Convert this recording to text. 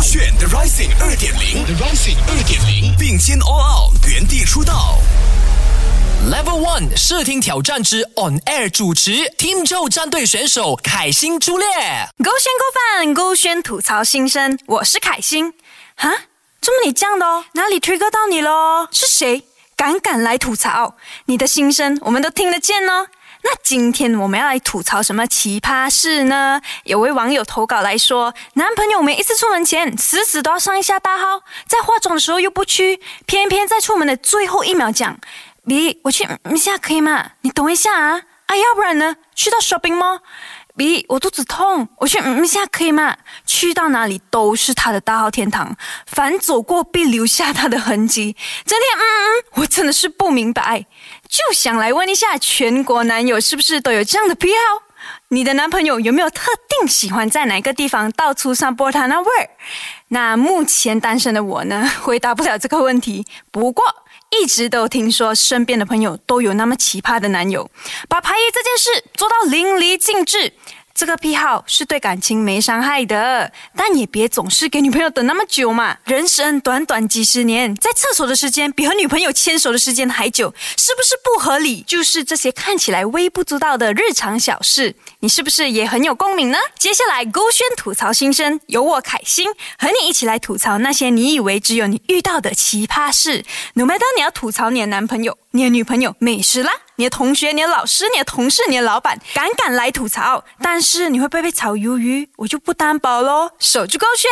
勾选 The Rising 二点零，The Rising 二点零，并肩 All Out，原地出道。Level One 视听挑战之 On Air 主持 Team Joe 战队选手凯欣朱烈。勾选勾饭，勾选吐槽新生，我是凯欣。哈，怎么你这样的哦？哪里 trigger 到你喽？是谁？敢敢来吐槽？你的心声我们都听得见哦。那今天我们要来吐槽什么奇葩事呢？有位网友投稿来说，男朋友每一次出门前死死都要上一下大号，在化妆的时候又不去，偏偏在出门的最后一秒讲：“B，我去一下可以吗？你等一下啊！啊，要不然呢？去到 shopping mall？” B，我肚子痛，我去嗯一下可以吗？去到哪里都是他的大号天堂，凡走过必留下他的痕迹。整天嗯嗯，我真的是不明白，就想来问一下全国男友是不是都有这样的癖好？你的男朋友有没有特定喜欢在哪个地方到处散播他那味儿？那目前单身的我呢，回答不了这个问题。不过。一直都听说身边的朋友都有那么奇葩的男友，把排异这件事做到淋漓尽致。这个癖好是对感情没伤害的，但也别总是给女朋友等那么久嘛。人生短短几十年，在厕所的时间比和女朋友牵手的时间还久，是不是不合理？就是这些看起来微不足道的日常小事，你是不是也很有共鸣呢？接下来勾选吐槽新生，由我凯欣和你一起来吐槽那些你以为只有你遇到的奇葩事。No matter 你要吐槽你的男朋友、你的女朋友、美食啦。你的同学、你的老师、你的同事、你的老板，敢敢来吐槽，但是你会被被炒鱿鱼，我就不担保喽。守住勾选。